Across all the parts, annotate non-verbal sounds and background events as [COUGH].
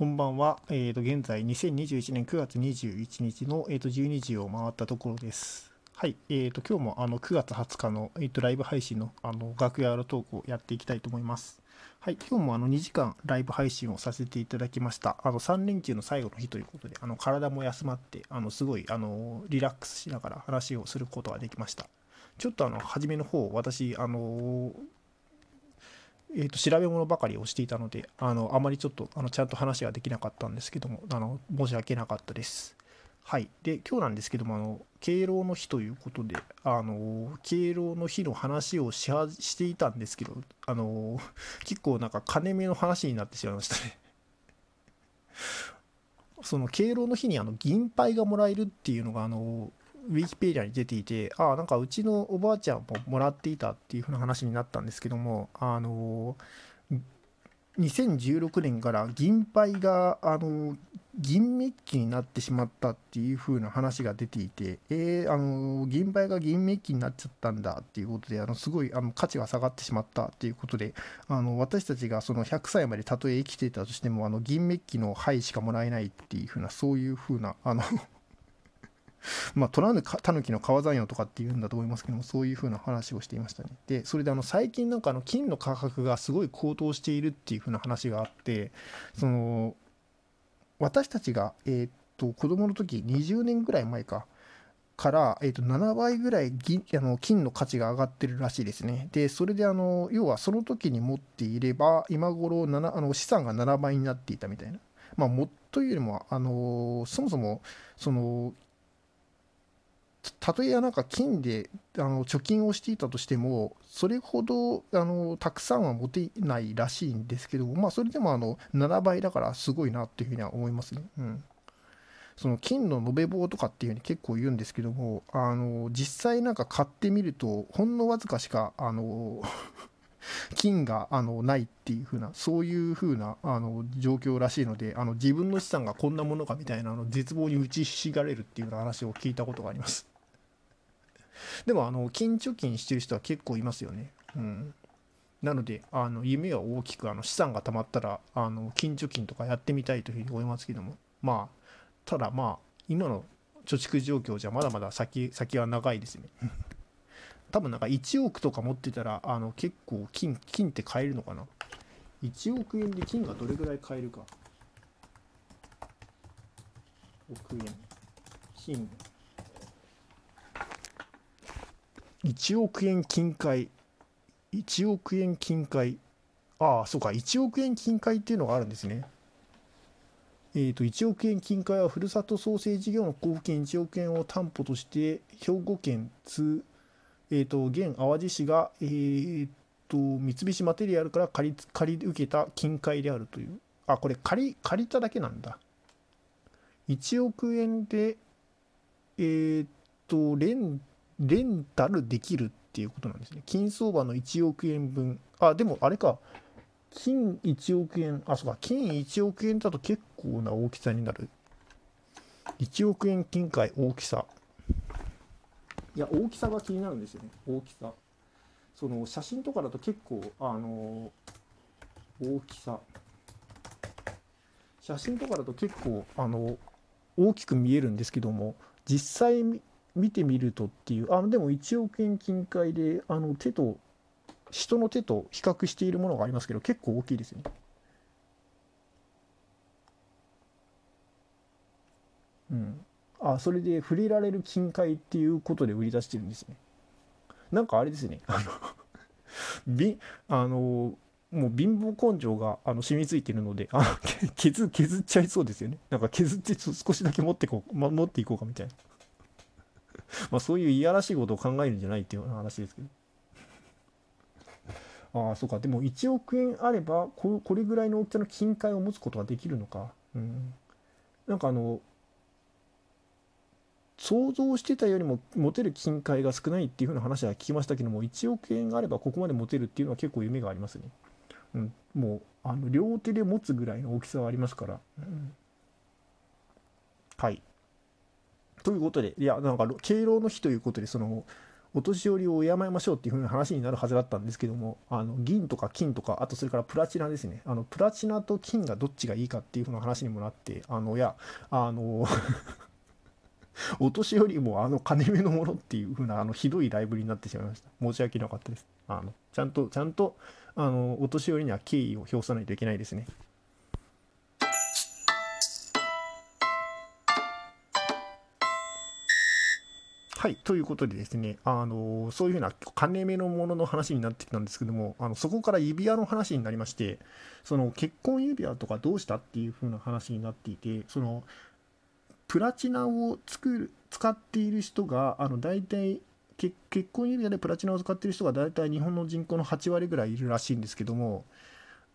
こんばんは。えー、と現在、2021年9月21日の、えー、と12時を回ったところです。はい。えー、と今日もあの9月20日の、えー、とライブ配信のあの楽屋裏トークをやっていきたいと思います。はい。今日もあの2時間ライブ配信をさせていただきました。あの3連休の最後の日ということで、あの体も休まって、あのすごいあのリラックスしながら話をすることができました。ちょっとあの初めの方、私、あのえー、と調べ物ばかりをしていたのであのあまりちょっとあのちゃんと話ができなかったんですけどもあの申し訳なかったです。はい、で今日なんですけどもあの敬老の日ということであの敬老の日の話をしはしていたんですけどあの結構なんか金目の話になってしまいましたね。その敬老の日にあの銀杯がもらえるっていうのがあのウィキペディアに出ていて、ああ、なんかうちのおばあちゃんももらっていたっていう風な話になったんですけども、あの、2016年から銀杯が、あの、銀メッキになってしまったっていう風な話が出ていて、えー、あの、銀杯が銀メッキになっちゃったんだっていうことで、あの、すごいあの価値が下がってしまったっていうことで、あの、私たちがその100歳までたとえ生きていたとしても、あの、銀メッキの灰しかもらえないっていう風な、そういう風な、あの、まあ、取らぬタヌキの川山用とかっていうんだと思いますけども、そういう風な話をしていましたね。で、それであの最近なんかあの金の価格がすごい高騰しているっていう風な話があって、その、私たちが、えーっと、子供の時、20年ぐらい前か、から、えー、と7倍ぐらい銀あの金の価値が上がってるらしいですね。で、それであの、要はその時に持っていれば、今頃7あの資産が7倍になっていたみたいな。まあ、もっというよりも、あのそもそも、その、たとえなんか金であの貯金をしていたとしても、それほどあのたくさんは持てないらしいんですけど、まあ、それでもあの7倍だからすごいなっていうふうには思いますね。うん、その金の延べ棒とかっていうふうに結構言うんですけども、あの実際なんか買ってみると、ほんのわずかしかあの [LAUGHS] 金があのないっていう風な、そういう風なあの状況らしいので、あの自分の資産がこんなものかみたいなあの絶望に打ちひしがれるっていうような話を聞いたことがあります。でもあの金貯金してる人は結構いますよね。うん、なのであの夢は大きくあの資産が貯まったらあの金貯金とかやってみたいというふうに思いますけども。まあただまあ今の貯蓄状況じゃまだまだ先先は長いですね。[LAUGHS] 多分なんか1億とか持ってたらあの結構金金って買えるのかな。1億円で金がどれぐらい買えるか。億円。金。1億円金塊。1億円金塊。ああそうか。1億円金塊っていうのがあるんですね。えー、と1億円金塊はふるさと創生事業の交付金1億円を担保として兵庫県津、えー、と現淡路市が、えー、と三菱マテリアルから借り借り受けた金塊であるという。あこれ借り借りただけなんだ。1億円でえー、とレンレンタルできるっていうことなんですね金相場の1億円分あでもあれか金1億円、あ、そうか、金1億円だと結構な大きさになる。1億円金塊大きさ。いや、大きさが気になるんですよね、大きさ。その写真とかだと結構、あの大きさ。写真とかだと結構、あの大きく見えるんですけども、実際見てみるとっていう、あ、でも1億円金塊で、あの手と、人の手と比較しているものがありますけど結構大きいですね。うん。あそれで触れられる金塊っていうことで売り出してるんですね。なんかあれですね。あの [LAUGHS] びあのもう貧乏根性があの染みついてるのであ削削っちゃいそうですよね。なんか削って少しだけ持ってこう、ま、持っていこうかみたいな。まあそういういやらしいことを考えるんじゃないっていう話ですけど。[LAUGHS] ああ、そうか。でも1億円あればこ、これぐらいの大きさの金塊を持つことができるのか。うん。なんかあの、想像してたよりも持てる金塊が少ないっていう風な話は聞きましたけども、1億円あればここまで持てるっていうのは結構夢がありますね。うん。もう、あの、両手で持つぐらいの大きさはありますから。うん、はい。ということで、いや、なんか、敬老の日ということで、その、お年寄りを敬いましょうっていう風な話になるはずだったんですけどもあの銀とか金とかあとそれからプラチナですね。あのプラチナと金がどっちがいいかっていう風な話にもなってあのいやあの [LAUGHS] お年寄りもあの金目のものっていう風なあなひどいライブになってしまいました。申し訳なかったです。あのちゃんとちゃんとあのお年寄りには敬意を表さないといけないですね。はい、ということでですね、あのそういうふうな金目のものの話になってきたんですけども、あのそこから指輪の話になりまして、その結婚指輪とかどうしたっていうふうな話になっていて、そのプラチナを作る使っている人が、あの大体結婚指輪でプラチナを使っている人が大体日本の人口の8割ぐらいいるらしいんですけども、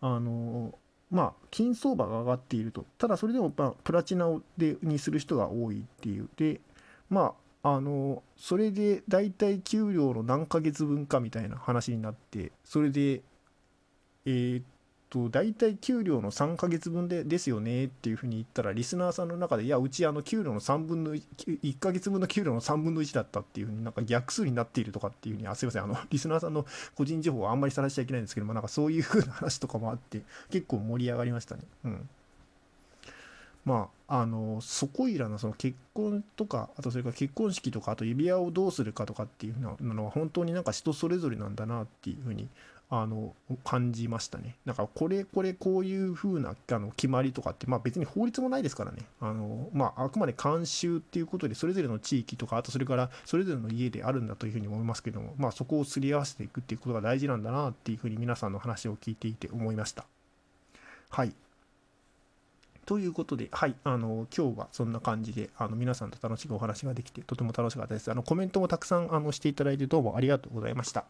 あのまあ、金相場が上がっていると。ただそれでも、ま、プラチナでにする人が多いっていう。で、まあ、あのそれで大体給料の何ヶ月分かみたいな話になってそれでえー、っと大体給料の3ヶ月分でですよねっていうふうに言ったらリスナーさんの中でいやうちあの給料の3分の 1, 1ヶ月分の給料の3分の1だったっていうふうになんか逆数になっているとかっていうふうにあすいませんあの [LAUGHS] リスナーさんの個人情報はあんまりさらしちゃいけないんですけどもなんかそういうふうな話とかもあって結構盛り上がりましたね。うん。まあ、あのそこいらのその結婚とかあとそれから結婚式とかあと指輪をどうするかとかっていうのは本当になんか人それぞれなんだなっていうふうにあの感じましたね。だからこれこれこういうふうなあの決まりとかって、まあ、別に法律もないですからねあの、まあ、あくまで慣習っていうことでそれぞれの地域とかあとそれからそれぞれの家であるんだというふうに思いますけども、まあ、そこをすり合わせていくっていうことが大事なんだなっていうふうに皆さんの話を聞いていて思いました。はい。ということで、はい、あの、今日はそんな感じで、あの、皆さんと楽しくお話ができて、とても楽しかったです。あの、コメントもたくさん、あの、していただいて、どうもありがとうございました。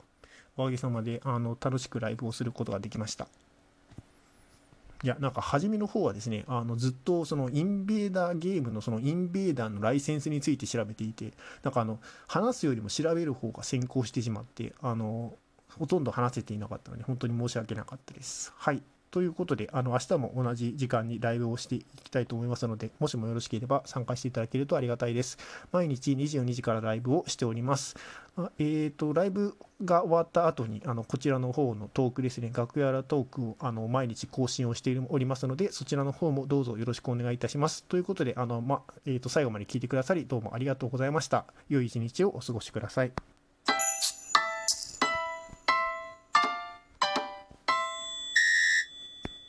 おかげさまで、あの、楽しくライブをすることができました。いや、なんか初めの方はですね、あのずっとそのインベーダーゲームのそのインベーダーのライセンスについて調べていて、なんかあの、話すよりも調べる方が先行してしまって、あの、ほとんど話せていなかったので、本当に申し訳なかったです。はい。ということで、あの明日も同じ時間にライブをしていきたいと思いますので、もしもよろしければ参加していただけるとありがたいです。毎日22時からライブをしております。えーと、ライブが終わった後にあのこちらの方のトークですね、楽屋らトークをあの毎日更新をしておりますので、そちらの方もどうぞよろしくお願いいたします。ということで、あのまえーと最後まで聞いてくださり、どうもありがとうございました。良い一日をお過ごしください。